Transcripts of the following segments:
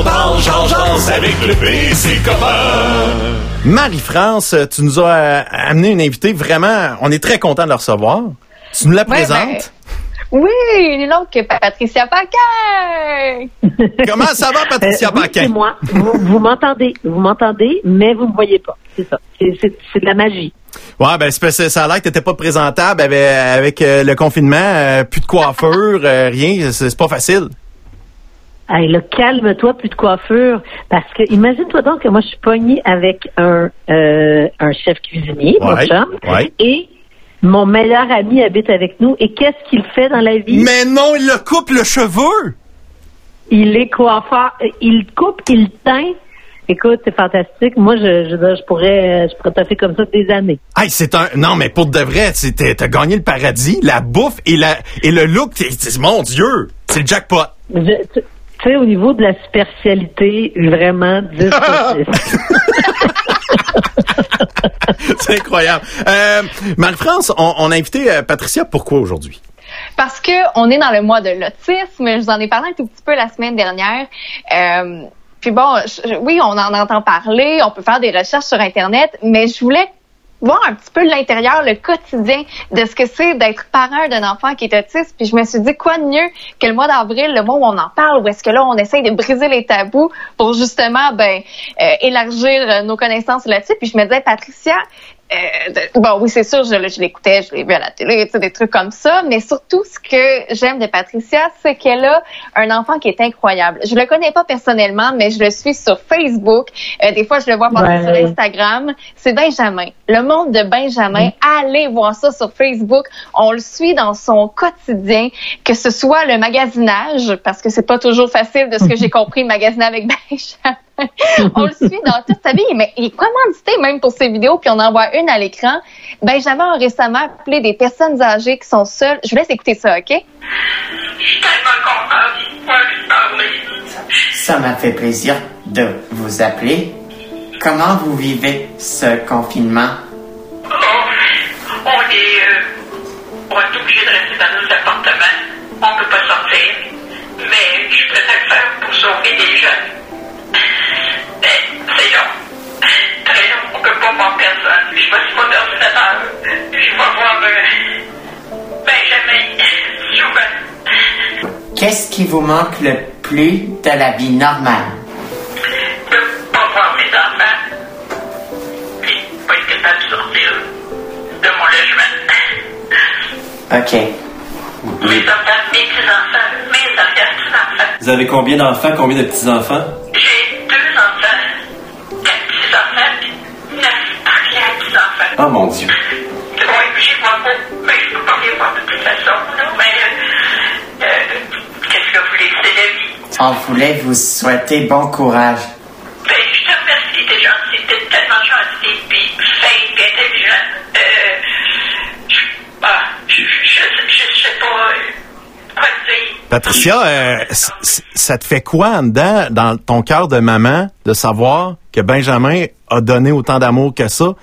on parle, j'en avec le PC copain. Marie-France, tu nous as euh, amené une invitée vraiment, on est très content de la recevoir. Tu nous la présentes? Oui, il est l'autre que Patricia Paquin. Comment ça va, Patricia Euh, oui, Paquin? c'est moi. Vous, vous m'entendez, vous m'entendez, mais vous me voyez pas. C'est ça. C'est, c'est- c'est de la magie. Ouais, ben c'est parce que ça a l'air que t'étais pas présentable avec, avec euh, le confinement, euh, plus de coiffure, euh, rien, c'est c'est pas facile. Hey, là, calme-toi, plus de coiffure. Parce que, imagine-toi donc que moi, je suis pognée avec un, euh, un chef cuisinier, mon Ouais, chum, ouais. et mon meilleur ami habite avec nous. Et qu'est-ce qu'il fait dans la vie? Mais non, il le coupe le cheveu! Il est coiffeur. Il coupe, il teint. Écoute, c'est fantastique. Moi, je, je, je pourrais, je pourrais taffer comme ça des années. Hey, c'est un. Non, mais pour de vrai, c'est- t'as gagné le paradis, la bouffe et, la, et le look. t'es- mon Dieu, c'est le jackpot. Je- tu tu sais, au niveau de la superficialité, vraiment 10 sur 10. c'est incroyable. Euh, Marie-France, on, on a invité euh, Patricia. Pourquoi aujourd'hui? Parce que on est dans le mois de l'autisme. Je vous en ai parlé un tout petit peu la semaine dernière. Euh, puis bon, je- oui, on en entend parler, on peut faire des recherches sur Internet, mais je voulais voir un petit peu l'intérieur, le quotidien de ce que c'est d'être parent d'un enfant qui est autiste. Puis je me suis dit, quoi de mieux que le mois d'avril, le mois où on en parle, où est-ce que là, on essaye de briser les tabous pour justement, ben, euh, élargir euh, nos connaissances là-dessus. Puis je me disais, Patricia, de- bon, oui, c'est sûr, je, je l'écoutais, je l'ai vu à la télé, tu sais, des trucs comme ça, mais surtout, ce que j'aime de Patricia, c'est qu'elle a un enfant qui est incroyable. Je le connais pas personnellement, mais je le suis sur Facebook. Euh, des fois, je le vois passer Ouais. sur Instagram. C'est Benjamin. Le monde de Benjamin, allez voir ça sur Facebook. On le suit dans son quotidien, que ce soit le magasinage, parce que c'est pas toujours facile de ce que j'ai compris, magasiner avec Benjamin. on le suit dans toute sa vie, mais il est commandité même pour ses vidéos, puis on en voit une à l'écran. Benjamin a récemment appelé des personnes âgées qui sont seules. Je vous laisse écouter ça, OK? Je suis tellement contente de parler. Ça m'a fait plaisir de vous appeler. Comment vous vivez ce confinement? Oh, on est, euh, on est obligé de rester dans nos appartements. On peut pas sortir. Mais je le faire pour sauver des jeunes. C'est long. Très long. On peut pas voir personne. Je vais sur mon ordinateur. Je vais voir Benjamin souvent. Qu'est-ce qui vous manque le plus de la vie normale? de pas voir mes enfants, puis pas être capable de sortir de mon logement. OK. Mes enfants, mes petits-enfants, mes arrière-petits-enfants. Vous avez combien d'enfants, combien de petits-enfants? Oh mon Dieu. Oui, puis vois pas, mais je peux pas voir de toute façon, là, mais euh, euh, qu'est-ce que vous voulez, c'est la vie. On voulait vous souhaiter bon courage. Ben, je te remercie, t'es gentil, t'es tellement gentil, puis fin, puis intelligent. Euh, je, ah, je, je, je, je sais pas euh, quoi dire. Patricia, euh, ça te fait quoi en dedans, dans ton cœur de maman, de savoir que Benjamin a donné autant d'amour que ça?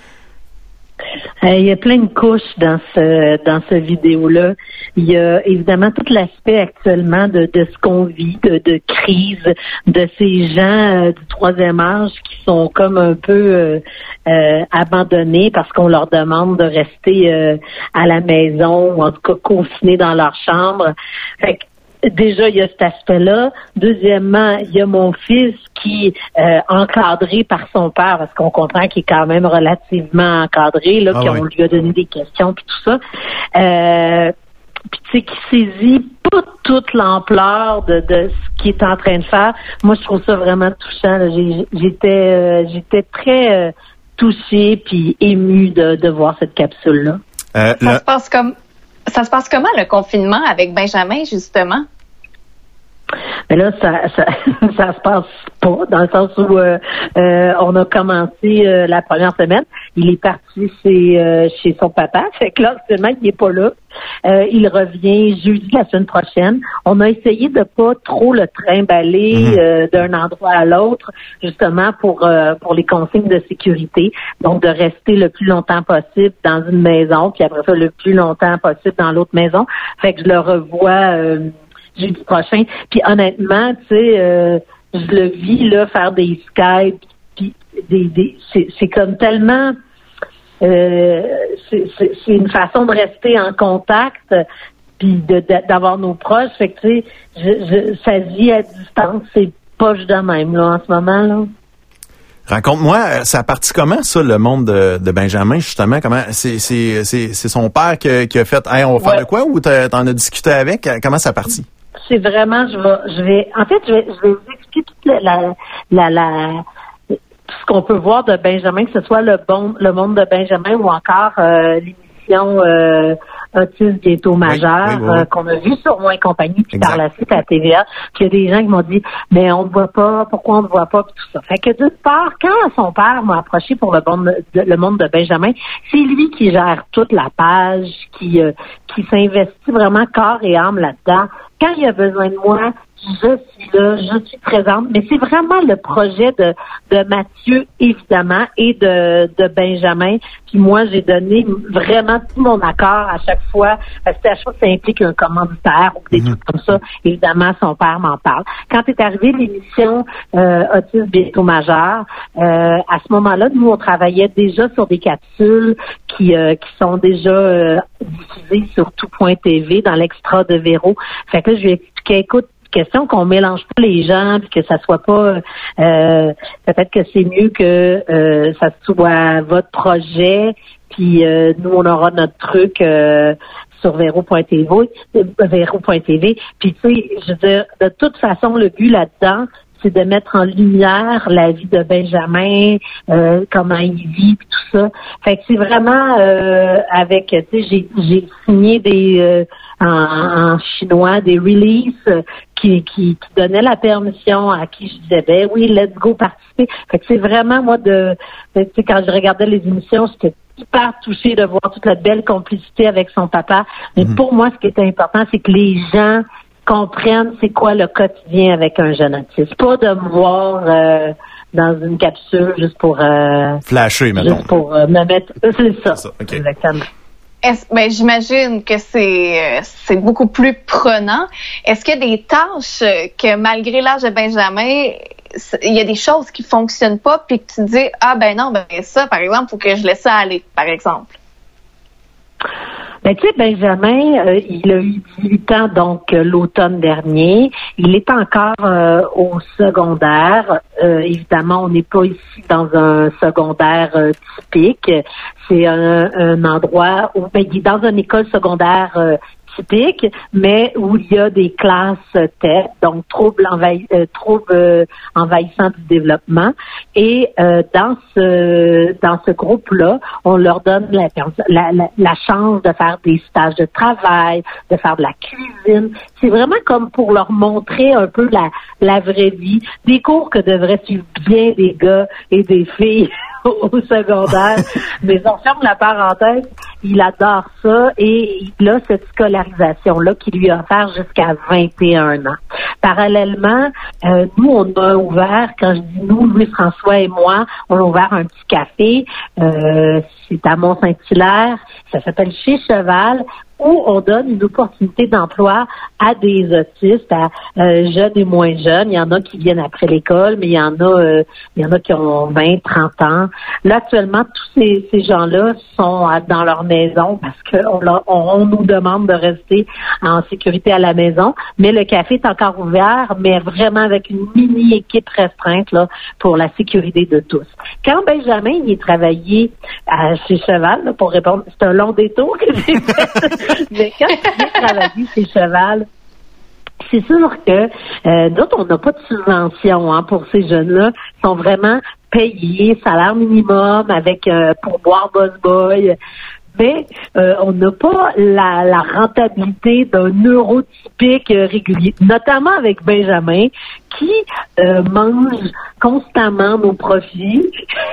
Euh, il y a plein de couches dans ce dans ce vidéo-là. Il y a évidemment tout l'aspect actuellement de, de ce qu'on vit, de, de crise, de ces gens euh, du troisième âge qui sont comme un peu euh, euh, abandonnés parce qu'on leur demande de rester à la maison ou en tout cas confinés dans leur chambre. Fait que Déjà, il y a cet aspect-là. Deuxièmement, il y a mon fils qui euh, encadré par son père, parce qu'on comprend qu'il est quand même relativement encadré, là, Ah qu'on ouais. lui a donné des questions puis tout ça. Euh, puis tu sais, qui saisit pas toute l'ampleur de, de ce qu'il est en train de faire. Moi, je trouve ça vraiment touchant. J'étais euh, j'étais très euh, touchée puis émue de, de voir cette capsule-là. Euh, Ça le- se passe comme ça se passe comment le confinement avec Benjamin justement? Mais là, ça, ça, ça se passe pas, dans le sens où euh, euh, on a commencé euh, la première semaine. Il est parti chez, euh, chez son papa. Fait que là, actuellement, il n'est pas là. Euh, il revient jeudi la semaine prochaine. On a essayé de pas trop le trimballer Mhm. euh, d'un endroit à l'autre, justement pour euh, pour les consignes de sécurité. Donc de rester le plus longtemps possible dans une maison, puis après ça le plus longtemps possible dans l'autre maison. Fait que je le revois. Jeudi prochain. Puis honnêtement, tu sais, euh, je le vis là faire des Skype, puis des, des c'est, comme tellement euh, c'est, une façon de rester en contact puis d'avoir nos proches. Fait que tu sais, je, je, ça vit à distance, c'est poche de même là en ce moment là. Raconte-moi, euh, ça a parti comment, ça, le monde de, de Benjamin, justement? Comment c'est, son père qui, a- qui a fait Hey, on va faire Ouais. de quoi ou t'en as discuté avec? Comment ça a parti? C'est vraiment, je vais, je vais, en fait, je vais, je vais vous expliquer toute la, la, la, la- tout ce qu'on peut voir de Benjamin, que ce soit le bon, le monde de Benjamin ou encore euh, l'émission euh, Autisme bientôt majeur oui, oui, oui. euh, qu'on a vu sur Moins Compagnie, puis Exact. par la suite à TVA. Puis il y a des gens qui m'ont dit, mais on ne voit pas, pourquoi on ne voit pas, puis tout ça. Fait que d'une part, quand son père m'a approché pour le monde de, le monde de Benjamin, c'est lui qui gère toute la page, qui euh, qui s'investit vraiment corps et âme là-dedans. Quand il a besoin de moi, je suis là, je suis présente. Mais c'est vraiment le projet de, de Mathieu, évidemment, et de, de Benjamin. Puis moi, j'ai donné vraiment tout mon accord à chaque fois. Parce que à chaque fois que ça implique un commanditaire ou des trucs comme ça, évidemment, son père m'en parle. Quand est arrivée l'émission euh, Autisme bientôt majeur, euh, à ce moment-là, nous, on travaillait déjà sur des capsules qui, euh, qui sont déjà euh, diffusées sur tout.tv dans l'extra de Véro. Fait que là, je lui ai expliqué, écoute, question qu'on mélange pas les gens puis que ça soit pas euh, peut-être que c'est mieux que euh, ça soit votre projet puis euh, nous on aura notre truc euh, sur Vero.tv euh, puis tu sais je veux dire de toute façon le but là-dedans c'est de mettre en lumière la vie de Benjamin, euh, comment il vit, puis tout ça. Fait que c'est vraiment euh, avec, tu sais, j'ai, j'ai signé des euh, en, en chinois des releases qui, qui, qui donnaient la permission à qui je disais ben oui, let's go participer. Fait que c'est vraiment moi de, de- tu sais, quand je regardais les émissions, j'étais hyper touchée de voir toute la belle complicité avec son papa. Mais pour moi, ce qui était important, c'est que les gens comprennent c'est quoi le quotidien avec un jeune autiste. Pas de me voir euh, dans une capsule juste pour euh, Flasher, mettons. juste pour euh, me mettre. C'est ça. Ça. Exactement. Est-ce- ben, j'imagine que c'est c'est beaucoup plus prenant. Est-ce qu'il y a des tâches que malgré l'âge de Benjamin, il y a des choses qui fonctionnent pas puis que tu te dis ah ben non ben ça par exemple faut que je laisse ça aller par exemple? Ben, tu sais, Benjamin, euh, il a eu 18 ans, donc euh, l'automne dernier. Il est encore euh, au secondaire. Évidemment, on n'est pas ici dans un secondaire typique. C'est un, un endroit où ben, il est dans une école secondaire mais où il y a des classes tête, donc troubles, euh, euh, envahissants du développement. Et euh, dans ce groupe-là, on leur donne la chance de faire des stages de travail, de faire de la cuisine. C'est vraiment comme pour leur montrer un peu la, la vraie vie. Des cours que devraient suivre bien des gars et des filles au secondaire. Mais on ferme la parenthèse. Il adore ça et il a cette scolarisation-là qui lui a offert jusqu'à 21 ans. Parallèlement, euh, nous, on a ouvert, quand je dis nous, Louis-François et moi, on a ouvert un petit café. Euh, c'est à Mont-Saint-Hilaire. Ça s'appelle Chez Cheval où on donne une opportunité d'emploi à des autistes, à euh, jeunes et moins jeunes. Il y en a qui viennent après l'école, mais il y en a, euh, il y en a qui ont 20, 30 ans. Là, actuellement, tous ces, gens-là sont dans leur maison parce qu'on on, on nous demande de rester en sécurité à la maison. Mais le café est encore ouvert, mais vraiment avec une mini équipe restreinte là pour la sécurité de tous. Quand Benjamin il est travaillé à, chez Cheval, là, pour répondre, c'est un long détour que j'ai fait. Mais quand il est travaillé chez Cheval, c'est sûr que euh, on n'a pas de subvention hein, pour ces jeunes-là. Ils sont vraiment payés, salaire minimum, avec euh, pour boire Boss Boy. Mais euh, on n'a pas la, la rentabilité d'un neurotypique euh, régulier, notamment avec Benjamin, qui mange constamment nos profits,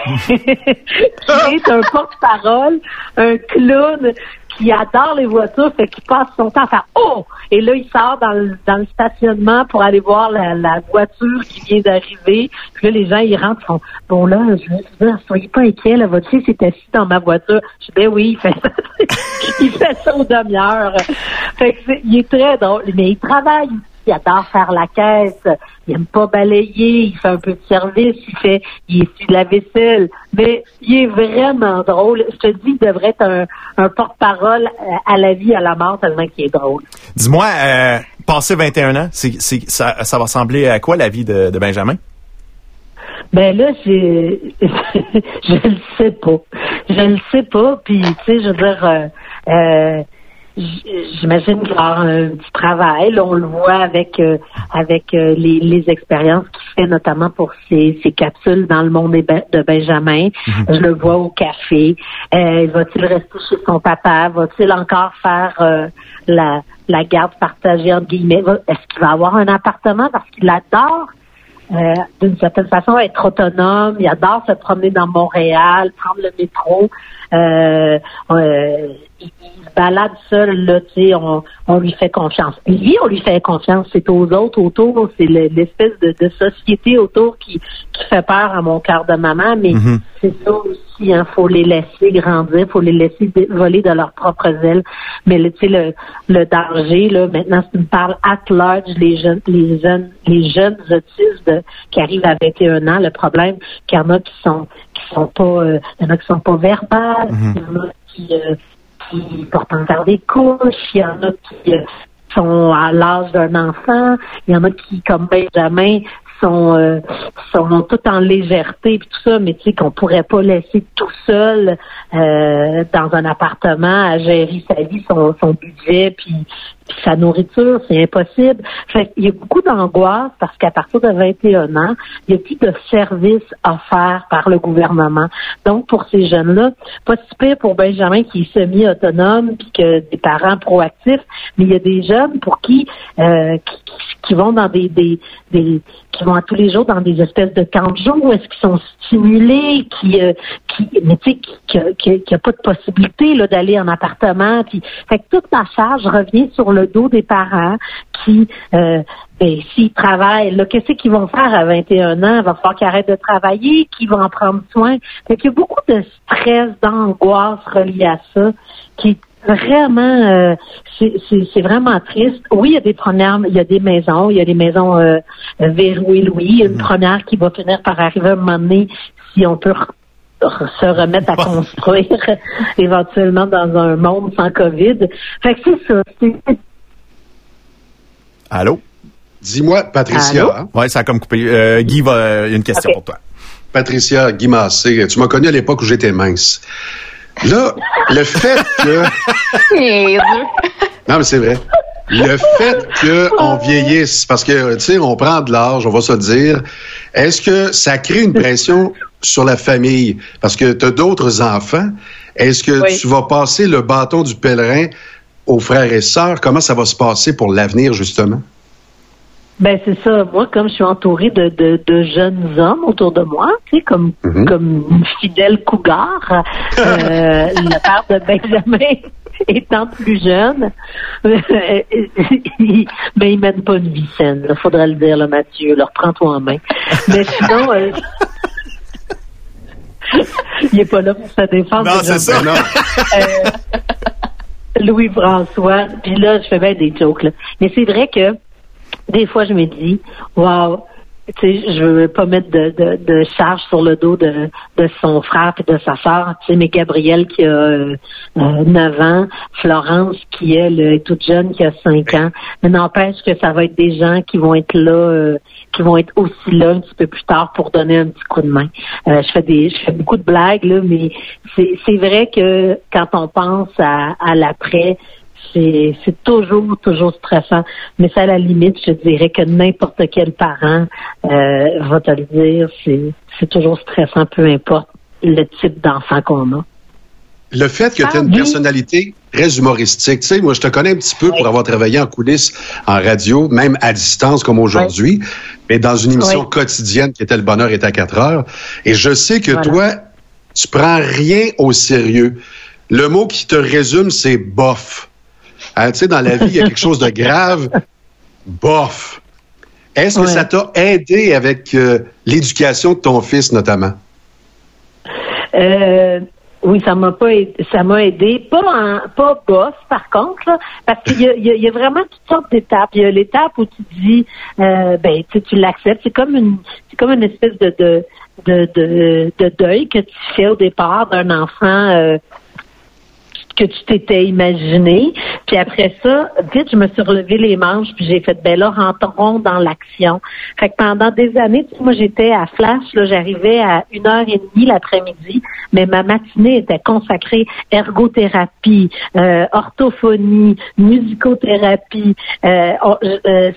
qui est un porte-parole, un clown qui adore les voitures, fait qu'il passe son temps à faire Oh! Et là, il sort dans le, dans le stationnement pour aller voir la, la voiture qui vient d'arriver. Puis là, les gens, ils rentrent, ils font Bon là, je veux dire, soyez pas inquiets, là, votre fils est assis dans ma voiture. Je dis Ben oui, il fait ça. il fait ça aux demi-heures. Fait que c'est- il est très drôle, mais il travaille il adore faire la caisse, il aime pas balayer, il fait un peu de service, il fait, il essuie de la vaisselle, mais il est vraiment drôle. Je te dis, il devrait être un, un porte-parole euh, à la vie, à la mort, tellement qu'il est drôle. Dis-moi, euh, passé 21 ans, c'est, c'est, ça, ça va ressembler à quoi la vie de, de Benjamin? Ben là, j'ai, je le sais pas. Je le sais pas. Puis, tu sais, je veux dire, euh, euh, j'imagine qu'il un petit travail. Là, on le voit avec euh, avec euh, les, les expériences qu'il fait, notamment pour ses, ses capsules dans le monde Ben- de Benjamin. Je le vois au café. Euh, va-t-il rester chez son papa? Va-t-il encore faire euh, la, la garde partagée entre guillemets? Est-ce qu'il va avoir un appartement? Parce qu'il adore euh, d'une certaine façon être autonome. Il adore se promener dans Montréal, prendre le métro. Euh, euh, il, il se balade seul, là, tu sais, on, on lui fait confiance. Lui, on lui fait confiance. C'est aux autres autour, c'est le- l'espèce de, de société autour qui, qui fait peur à mon cœur de maman, mais Mhm. c'est ça aussi, hein, faut les laisser grandir, faut les laisser voler de leurs propres ailes. Mais là, tu sais, le, le danger, là, maintenant, si tu me parles at large, les jeunes, les jeunes, les jeunes autistes de- qui arrivent à 21 ans, le problème, qu'il y en a qui sont, qui sont pas, euh, il y en a qui sont pas verbales, il y en a qui, euh, qui portent encore des couches, il y en a qui sont à l'âge d'un enfant, il y en a qui, comme Benjamin, sont, euh, sont tout en légèreté puis tout ça, mais tu sais qu'on pourrait pas laisser tout seul euh, dans un appartement à gérer sa vie, son, son budget puis, puis sa nourriture, c'est impossible. Fait il y a beaucoup d'angoisse parce qu'à partir de 21 ans, il y a plus de services offerts par le gouvernement. Donc pour ces jeunes-là, pas si pire pour Benjamin qui est semi-autonome puis que des parents proactifs, mais il y a des jeunes pour qui euh, qui, qui- vont dans des, des, des vont tous les jours dans des espèces de camps de jour, est-ce qu'ils sont stimulés, qui, euh, qui mais tu sais, qui, qui, a pas de possibilité là d'aller en appartement, puis fait que toute la charge revient sur le dos des parents qui euh, ben, s'ils travaillent, qu'est-ce qu'ils vont faire à 21 ans? Il va falloir qu'ils arrêtent de travailler, qui vont en prendre soin. Fait qu'il y a beaucoup de stress, d'angoisse relié à ça, qui vraiment, euh, c'est c'est- c'est vraiment triste. Oui, il y a des premières, il y a des maisons, il y a des maisons euh, verrouillées, oui. Il y a une première qui va finir par arriver à un moment donné, si on peut se remettre à construire éventuellement dans un monde sans COVID. Fait que c'est ça. c'est- Allô? Dis-moi, Patricia, Allô? Ouais, ça a comme coupé. Euh, Guy, va, a une question pour toi. Patricia Guy Massé, tu m'as connu à l'époque où j'étais mince. Là, le fait que... Non, mais c'est vrai. Le fait qu'on vieillisse, parce que, tu sais, on prend de l'âge, on va se dire, est-ce que ça crée une pression sur la famille? Parce que tu as d'autres enfants. Est-ce que Oui. tu vas passer le bâton du pèlerin aux frères et sœurs? Comment ça va se passer pour l'avenir, justement? Ben c'est ça. Moi, comme je suis entourée de, de, de jeunes hommes autour de moi, tu sais, comme Mhm. comme fidèle cougar, euh, le père de Benjamin étant plus jeune, il, ben il mène pas une vie saine. Il faudrait le dire, là, Mathieu. Là, reprends-toi en main. Mais sinon, euh, il est pas là pour se défendre. Non, c'est ça. Non. Euh, Louis-François. Puis là, je fais bien des jokes, là. Mais c'est vrai que des fois, je me dis, wow, tu sais, je veux pas mettre de, de, de charge sur le dos de, de son frère et de sa sœur. Tu sais, mais Gabriel qui a euh, euh, 9 ans, Florence qui est toute jeune, qui a 5 ans. Mais n'empêche que ça va être des gens qui vont être là, euh, qui vont être aussi là un petit peu plus tard pour donner un petit coup de main. Euh, je fais des, je fais beaucoup de blagues là, mais c'est vrai que quand on pense à, à l'après, c'est toujours, toujours stressant. Mais ça, à la limite, je dirais que n'importe quel parent euh, va te le dire, c'est toujours stressant, peu importe le type d'enfant qu'on a. Le fait que tu as une oui. personnalité très humoristique, tu sais, moi, je te connais un petit peu pour avoir travaillé en coulisses, en radio, même à distance comme aujourd'hui, mais dans une émission Oui. quotidienne qui était Le Bonheur est à 4 heures. Et je sais que Voilà. toi, tu prends rien au sérieux. Le mot qui te résume, c'est bof. Hein, tu sais, dans la vie, il y a quelque chose de grave. Bof. Est-ce que ça t'a aidé avec euh, l'éducation de ton fils, notamment? Euh, oui, ça m'a pas aidé, ça m'a aidé. Pas en, pas boss, par contre, là, parce qu'il y a, y, a, il y a vraiment toutes sortes d'étapes. Il y a l'étape où tu dis, euh, ben, tu, tu l'acceptes. C'est comme une, c'est comme une espèce de, de, de, de, de deuil que tu fais au départ d'un enfant. euh, que tu t'étais imaginé. Puis après ça, vite, je me suis relevé les manches, puis j'ai fait, ben là, rentrons dans l'action. Fait que pendant des années, tu sais, moi, j'étais à Flash, là, j'arrivais à une heure et demie l'après-midi, mais ma matinée était consacrée ergothérapie, euh, orthophonie, musicothérapie, euh, euh,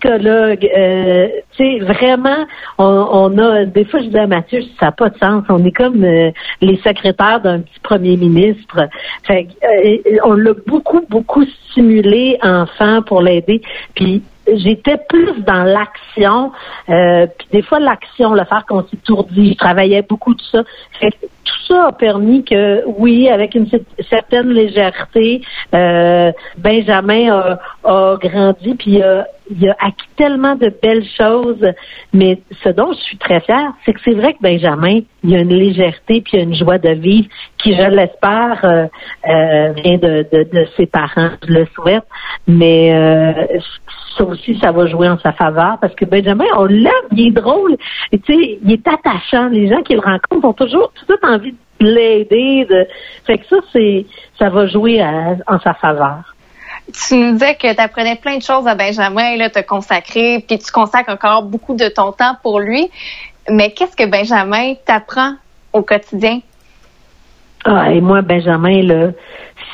psychologue, euh, tu sais, vraiment, on, on a, des fois, je dis à Mathieu, ça n'a pas de sens. On est comme euh, les secrétaires d'un petit premier ministre. Fait euh, on l'a beaucoup, beaucoup stimulé, enfant, pour l'aider. Puis, j'étais plus dans l'action. Euh, puis des fois, l'action, le faire qu'on s'étourdit. Je travaillais beaucoup de ça. Fait que tout ça a permis que, oui, avec une cer- certaine légèreté, euh, Benjamin a, a grandi, puis a, il a acquis tellement de belles choses. Mais ce dont je suis très fière, c'est que c'est vrai que Benjamin, il a une légèreté, puis il a une joie de vivre qui, je l'espère, euh, euh, vient de, de, de ses parents. Je le souhaite. Mais euh, ça aussi, ça va jouer en sa faveur parce que Benjamin, on l'aime, il est drôle. Tu sais, il est attachant. Les gens qui le rencontrent ont toujours tout de suite envie de l'aider. De... Fait que ça, c'est ça va jouer à- en sa faveur. Tu nous disais que tu apprenais plein de choses à Benjamin, là, te consacrer, puis tu consacres encore beaucoup de ton temps pour lui. Mais qu'est-ce que Benjamin t'apprend au quotidien? Ah, et moi, Benjamin, là,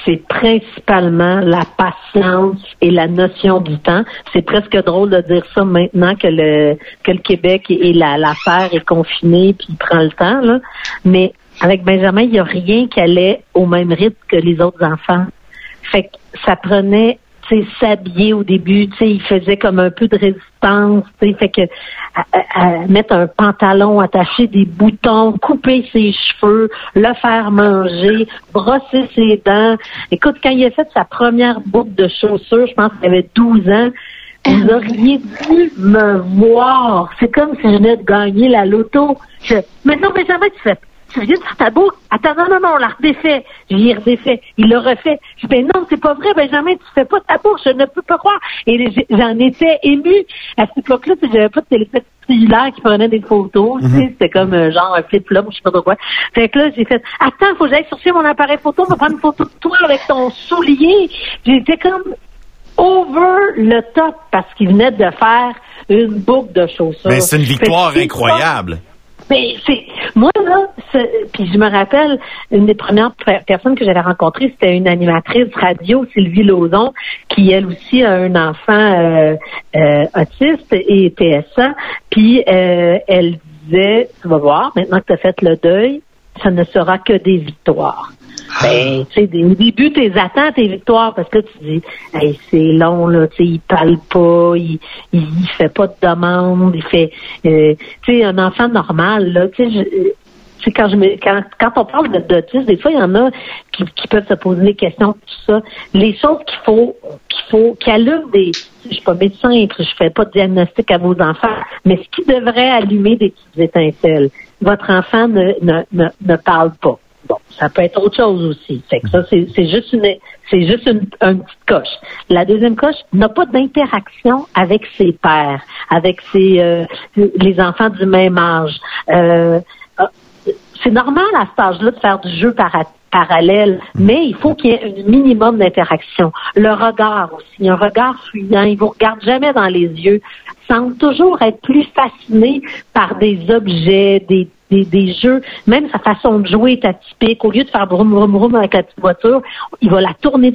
c'est principalement la patience et la notion du temps. C'est presque drôle de dire ça maintenant que le que le Québec et la l'affaire est confinée puis il prend le temps, là. Mais avec Benjamin, il n'y a rien qui allait au même rythme que les autres enfants. Fait que ça prenait, s'habiller au début, tu sais, il faisait comme un peu de résistance, tu sais, fait que à, à- mettre un pantalon, attacher des boutons, couper ses cheveux, le faire manger, brosser ses dents. Écoute, quand il a fait sa première boucle de chaussures, je pense qu'il avait 12 ans, vous auriez dû me voir. C'est comme si je venais de gagner la loto. Mais non, mais jamais tu fais. Tu viens de faire ta boucle. Attends, non, non, non, on l'a redéfait. J'y redéfait. Il l'a refait. Je dis, ben non, c'est pas vrai, Benjamin, tu fais pas ta boucle. Je ne peux pas croire. Et j'ai- j'en étais émue. À cette époque-là, j'avais pas de téléphone cellulaire qui prenait des photos. tu sais, C'était comme euh, genre un flip-flop, je sais pas trop quoi. Fait que là, j'ai fait, attends, faut que j'aille chercher mon appareil photo pour prendre une photo de toi avec ton soulier. J'étais comme over le top parce qu'il venait de faire une boucle de chaussures. Mais c'est une victoire incroyable. Mais c'est moi là, puis je me rappelle une des premières per- personnes que j'avais rencontrées, c'était une animatrice radio, Sylvie Lauzon, qui elle aussi a un enfant euh, euh, autiste et TSA. Puis euh, elle disait, tu vas voir, maintenant que tu as fait le deuil, ça ne sera que des victoires. Ben, tu sais, au début, tes attends tes victoires parce que tu dis, hey, c'est long, là, tu sais, il parle pas, il, il, il fait pas de demande, il fait, euh, tu sais, un enfant normal, là, tu sais, je- euh, tu sais, quand je me, quand, quand on parle de- d'autisme, des fois, il y en a qui, qui peuvent se poser des questions, tout ça. Les choses qu'il faut, qu'il faut, qui allument des, je suis pas médecin, je fais pas de diagnostic à vos enfants, mais ce qui devrait allumer des petites étincelles. Votre enfant ne, ne, ne, ne parle pas. Bon, ça peut être autre chose aussi. Fait que ça, c'est c'est juste une c'est juste une, une petite coche. La deuxième coche n'a pas d'interaction avec ses pairs, avec ses euh, les enfants du même âge. Euh, c'est normal à cet âge-là de faire du jeu para- parallèle, mais il faut qu'il y ait un minimum d'interaction. Le regard aussi, un regard fuyant, il vous regarde jamais dans les yeux, semble toujours être plus fasciné par des objets, des des, jeux, même sa façon de jouer est atypique. Au lieu de faire broum broum broum avec la petite voiture, il va la tourner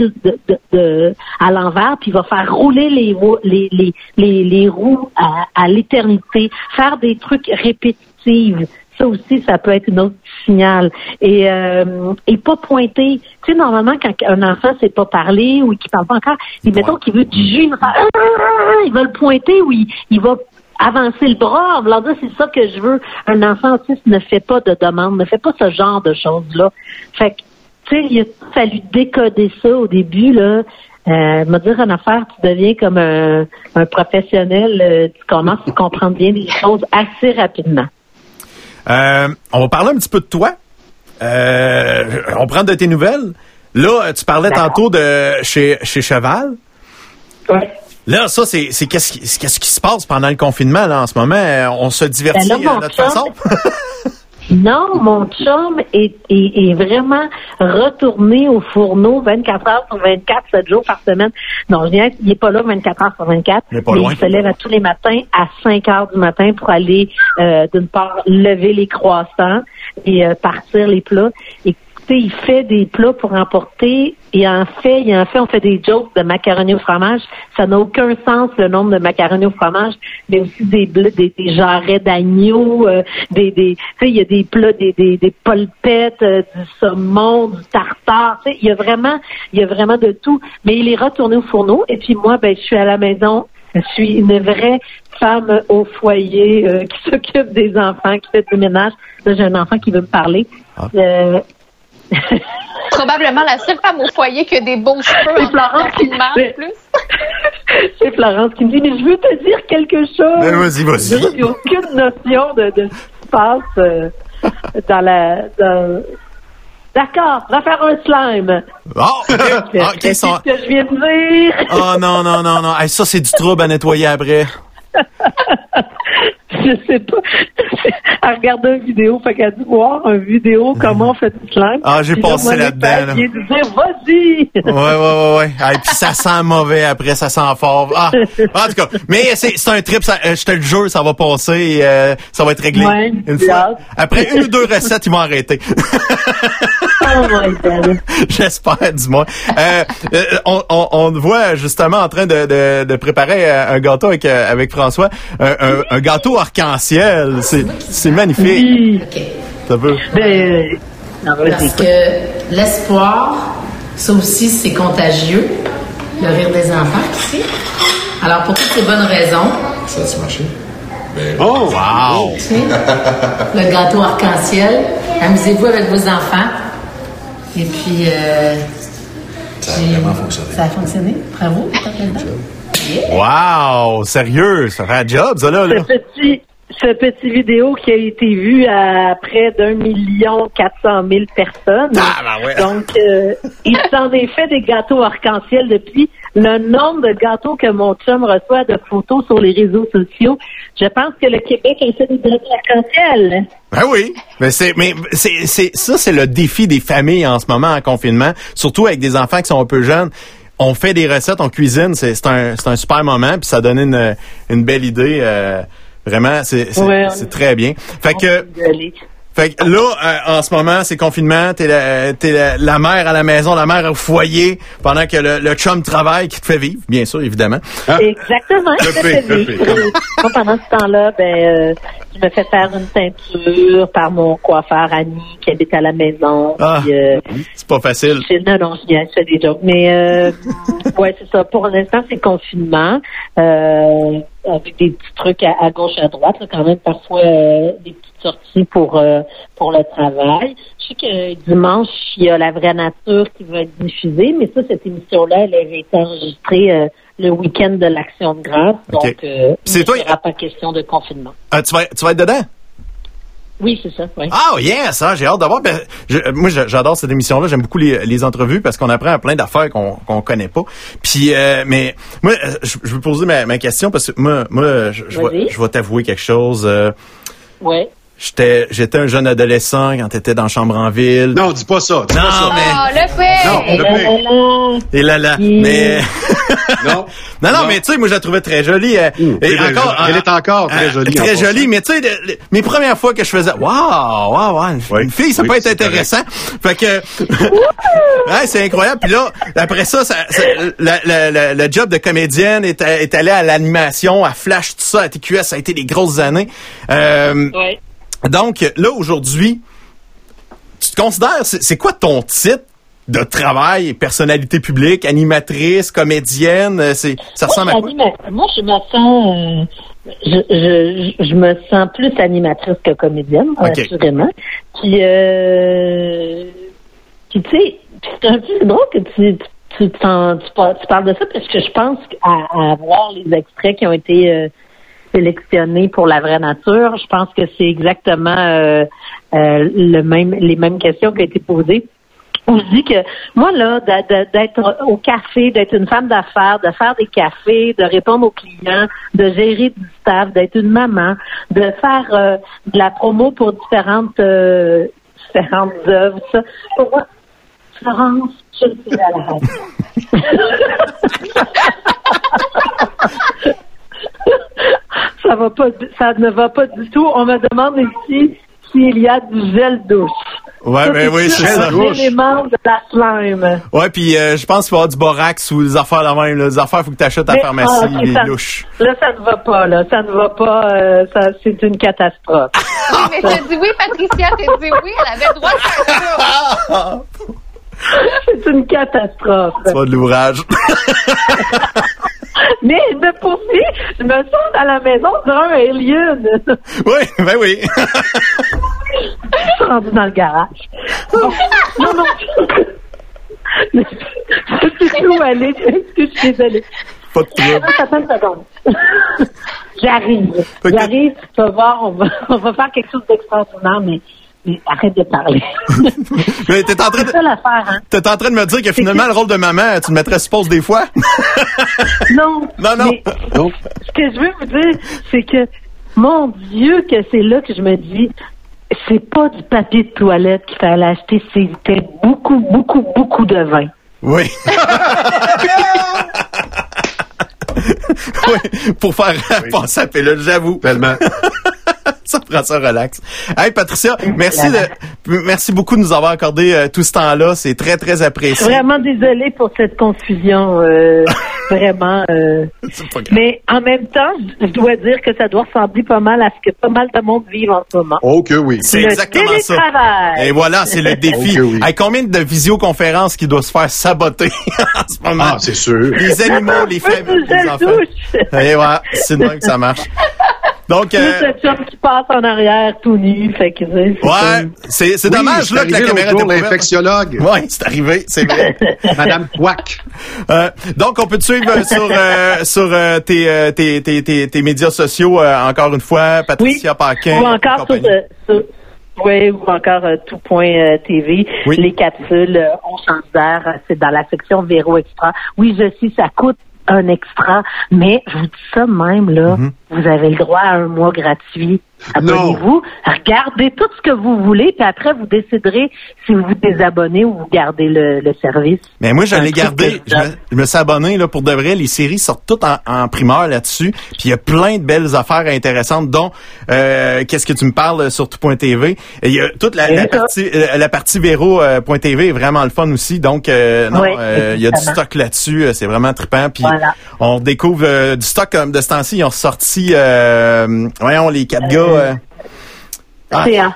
à l'envers, puis il va faire rouler les, les, les, les roues à, à l'éternité, faire des trucs répétitifs. Ça aussi, ça peut être une autre signal. Et, euh, et pas pointer. Tu sais, normalement, quand un enfant sait pas parler ou qui parle pas encore, il, mettons qu'il veut du jus, il va, faire, il va le pointer ou il, il va avancer le bras. Alors là, c'est ça que je veux. Un enfant autiste ne fait pas de demande, ne fait pas ce genre de choses-là. Fait que, tu sais, il a fallu décoder ça au début, là. Euh, me dire en affaire, tu deviens comme un, un professionnel, euh, tu commences à comprendre bien les choses assez rapidement. Euh, on va parler un petit peu de toi. euh, on prend de tes nouvelles. Là, tu parlais tantôt de chez, chez Cheval. Là, ça, c'est c'est qu'est-ce qui, c'est qu'est-ce qui se passe pendant le confinement là, en ce moment? Euh, On se divertit Ben là, à mon notre chum- façon? Non, mon chum est, est, est vraiment retourné au fourneau 24 heures sur 24, 7 jours par semaine. Non, je viens, il est pas là 24 heures sur 24. Mais pas loin. il se lève à tous les matins à 5 heures du matin pour aller, euh, d'une part, lever les croissants et euh, partir les plats. Et il fait des plats pour emporter et en fait, il en fait, on fait des jokes de macaroni au fromage. Ça n'a aucun sens le nombre de macaroni au fromage, mais aussi des blés, des, des jarrets d'agneau, euh, des, des, tu sais, il y a des plats, des, des, des polpettes, euh, du saumon, du tartare. Tu sais, il y a vraiment, il y a vraiment de tout. Mais il est retourné au fourneau et puis moi, ben, je suis à la maison. Je suis une vraie femme au foyer euh, qui s'occupe des enfants, qui fait du ménage. Là, j'ai un enfant qui veut me parler. Ah. Euh, Probablement la seule femme au foyer qui a des beaux cheveux C'est en Florence qui- c'est- plus. C'est Florence qui me dit, mais je veux te dire quelque chose. Ben, vas-y, vas-y. J'ai aucune notion de, de ce qui se passe euh, dans la... dans- D'accord, va faire un slime. Oh, OK. Ah, OK, Qu'est-ce ça- que je viens de dire? Oh non, non, non, non. Hey, ça, c'est du trouble à nettoyer après. Je sais pas. Elle regardait une vidéo, fait qu'elle a dû voir une vidéo comment on fait du slime. Ah, j'ai passé là-dedans, de dire, vas-y! Ouais, ouais, ouais, ouais. Ah, et puis ça sent mauvais après, ça sent fort. Ah, en tout cas, mais c'est c'est un trip, ça, euh, je te le jure, ça va passer, et, euh, ça va être réglé. Ouais, une fois. Après une ou deux recettes, ils vont arrêter. Oh. J'espère, du moins. Euh, euh, on, on, on voit justement en train de, de, de préparer euh, un gâteau avec, avec François. Un, un, un gâteau arc-en-ciel. C'est c'est magnifique. Oui. Ça peut. Ben, non. Parce que l'espoir, ça aussi, c'est contagieux. Le rire des enfants, sais. Alors, pour toutes ces bonnes raisons, Ça a-tu marché? Ben, Oh! Wow! tu sais, le gâteau arc-en-ciel, amusez-vous avec vos enfants. Et puis, euh, ça a vraiment fonctionné. Ça a fonctionné. Bravo. Wow! Sérieux, ça fait un job, ça, là. là. ce petit, ce petit vidéo qui a été vu à près d'un million quatre cent mille personnes. Ah, ben ouais. Donc, euh, il s'en est fait des gâteaux arc-en-ciel depuis. Le nombre de gâteaux que mon chum reçoit de photos sur les réseaux sociaux, je pense que le Québec a fait des gâteaux arc-en-ciel. Ben oui, mais c'est mais c'est c'est ça c'est le défi des familles en ce moment en confinement, surtout avec des enfants qui sont un peu jeunes. On fait des recettes, on cuisine, c'est c'est un c'est un super moment puis ça donne une une belle idée euh, vraiment c'est c'est Ouais, très bien. Fait que fait que là euh, en ce moment, c'est confinement, t'es la t'es la, la mère à la maison, la mère au foyer pendant que le, le chum travaille qui te fait vivre, bien sûr évidemment. Ah. Exactement. Fait, vivre. pendant ce temps-là, ben, euh, je me fais faire une teinture par mon coiffeur Annie qui habite à la maison. Ah. Euh, C'est pas facile. non, non, je viens, je fais des jokes. Mais euh, ouais, c'est ça. Pour l'instant, c'est confinement. Euh, avec des petits trucs à, à gauche, à droite, là, quand même parfois euh, des petites sorties pour euh, pour le travail. Je sais que dimanche, il y a la vraie nature qui va être diffusée, mais ça, cette émission-là, elle avait été enregistrée euh, le week-end de l'Action de grâce. Donc, euh, C'est il toi- n'y aura pas question de confinement. Ah, tu vas tu vas être dedans? Oui, c'est ça. Oui. Ah, yes, hein, j'ai hâte d'avoir. Ben, je- moi, j'adore cette émission-là. J'aime beaucoup les, les entrevues parce qu'on apprend plein d'affaires qu'on qu'on connaît pas. Puis, euh, mais moi, euh, je, je veux poser ma, ma question parce que moi, moi, je, je je vais t'avouer quelque chose. Euh, Ouais. J'étais, j'étais un jeune adolescent quand t'étais dans Chambre en ville. Non, dis pas ça. Dis Non, pas ça. mais Ah, le fait! Non, le fait. et là là. Mais Non. non, non, Non. mais tu sais, moi, je la trouvais très jolie. euh, Mmh. et Elle est- elle est encore très euh, jolie, Très jolie, mais tu sais, mes premières fois que je faisais, waouh, waouh, waouh, une, Oui. une fille, ça Oui, peut être intéressant. Fait que, ouais, c'est incroyable. Puis là, après ça, ça, ça- la- la- la- le job de comédienne est, est allé à l'animation, à Flash, tout ça, à TQS, ça a été des grosses années. Euh, Ouais. Donc, là, aujourd'hui, tu te considères, c'est quoi ton titre de travail, personnalité publique, animatrice, comédienne? euh, C'est, ça ressemble à Moi, quoi? Moi, je me sens, euh, je, je, je me sens plus animatrice que comédienne, Ok. assurément. Puis, euh, puis tu sais, c'est un peu drôle que tu, tu, t'en- tu, par- tu parles de ça parce que je pense à, à voir les extraits qui ont été euh, sélectionnés pour la vraie nature. Je pense que c'est exactement euh, euh, le même, les mêmes questions qui ont été posées. On se dit que moi là, d'être au café, d'être une femme d'affaires, de faire des cafés, de répondre aux clients, de gérer du staff, d'être une maman, de faire euh, de la promo pour différentes différentes œuvres, ça. Pour moi, Florence, je suis à la radio. ça va pas, ça ne va pas du tout. On me demande ici s'il y a du gel douche. Ouais, Ça, ben oui, c'est ça. un élément de la slime. Ouais, puis euh, je pense qu'il va y avoir du borax ou des affaires de même. Là. Des affaires, faut que tu achètes à la Mais, pharmacie, ah, les ça- louches. Là, ça ne va pas, là. Ça ne va pas. euh, ça, c'est une catastrophe. Oui, mais t'as dit oui, Patricia, t'as dit oui, elle avait le droit de faire ça. c'est une catastrophe. Tu vas de l'ouvrage. Mais de poursuit, je me sens à la maison d'un alien. oui, ben oui. Je suis rendue dans le garage. Non, non, non. Je sais où aller. Je suis désolée. Pas de trouble. Attends une seconde. J'arrive. J'arrive. Tu vas voir, on va, on va faire quelque chose d'extraordinaire, mais arrête de parler. Mais t'es en train C'est de... ça l'affaire, hein? T'es en train de me dire que finalement, le rôle de maman, tu le mettrais suppose des fois? Non. Non, non. mais ce que je veux vous dire, c'est que, mon Dieu, que c'est là que je me dis, c'est pas du papier de toilette qu'il fallait acheter, c'était beaucoup, beaucoup, beaucoup de vin. Oui. oui, pour faire passer la pilule, j'avoue. Tellement. ça prend ça relax. Hey Patricia, merci de, merci beaucoup de nous avoir accordé euh, tout ce temps-là. C'est très très Je suis apprécié. vraiment désolée pour cette confusion, euh, vraiment. euh, C'est pas grave. mais en même temps, je dois dire que ça doit ressembler pas mal à ce que pas mal de monde vit en ce moment. Oh que oui. C'est le exactement ça. télétravail. Et voilà, c'est le défi. Oui. Hey, combien de visioconférences qui doivent se faire saboter en ce moment? Ah, c'est sûr. les animaux, les de les enfants. Et voilà, c'est de même que ça marche. Donc, euh, qui passe en arrière tout nu, fait que ouais, comme- c'est c'est Oui, dommage c'est là que la caméra était l'infectiologue. Ouais, c'est arrivé, c'est vrai. Madame Quack. Euh, donc, on peut te suivre euh, sur euh, sur euh, tes, euh, tes, tes, tes, tes médias sociaux euh, encore une fois, Patricia Paquin. Ou encore sur, euh, sur- oui, ou encore euh, tout point euh, TV. Oui. Les capsules, euh, on change d'air, euh, c'est dans la section Véro Extra. Oui, je sais, ça coûte un extra, mais je vous dis ça même, là, Mhm. vous avez le droit à un mois gratuit. Abonnez-vous, regardez tout ce que vous voulez, puis après, vous déciderez si vous vous désabonnez ou vous gardez le, le service. Mais moi, gardé. que Je me, je me suis abonné là, pour de vrai. Les séries sortent toutes en, en primeur là-dessus. Puis il y a plein de belles affaires intéressantes, dont euh, qu'est-ce que tu me parles sur tout.tv. Il y a toute la, partie euh, la partie Véro.tv est vraiment le fun aussi. Donc euh, non, Oui, euh, il y a du stock là-dessus. Euh, C'est vraiment trippant. Puis Voilà. on découvre euh, du stock comme de ce temps-ci. Ils ont sorti, euh, voyons les quatre gars. Euh, ah, CA.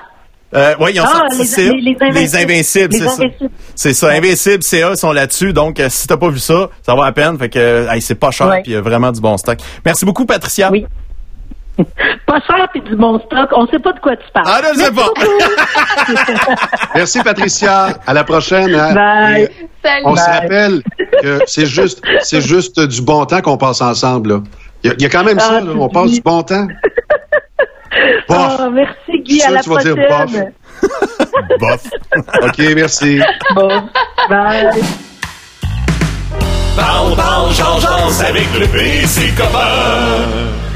euh, ouais, ils ont Ah, sorti les- les- les Invincibles. les Invincibles, Les c'est ça. Invincibles. C'est ça, Invincible, CA sont là-dessus. Donc, euh, si t'as pas vu ça, ça va à peine. Fait que, euh, hey, c'est pas cher, puis il y a vraiment du bon stock. Merci beaucoup, Patricia. Oui. Pas cher puis du bon stock. On sait pas de quoi tu parles. Ah, je sais pas. Merci Patricia. À la prochaine. hein. Bye. Et Salut. On se rappelle que c'est juste, c'est juste du bon temps qu'on passe ensemble. là. Il y, a- il y a quand même ça. Ah, là. tu On passe du bon temps. Bof. Oh, merci Guy, à la tu vas dire prochaine. Bof. OK, merci. Bon, bye. Parle, parle, change, avec le PC copain.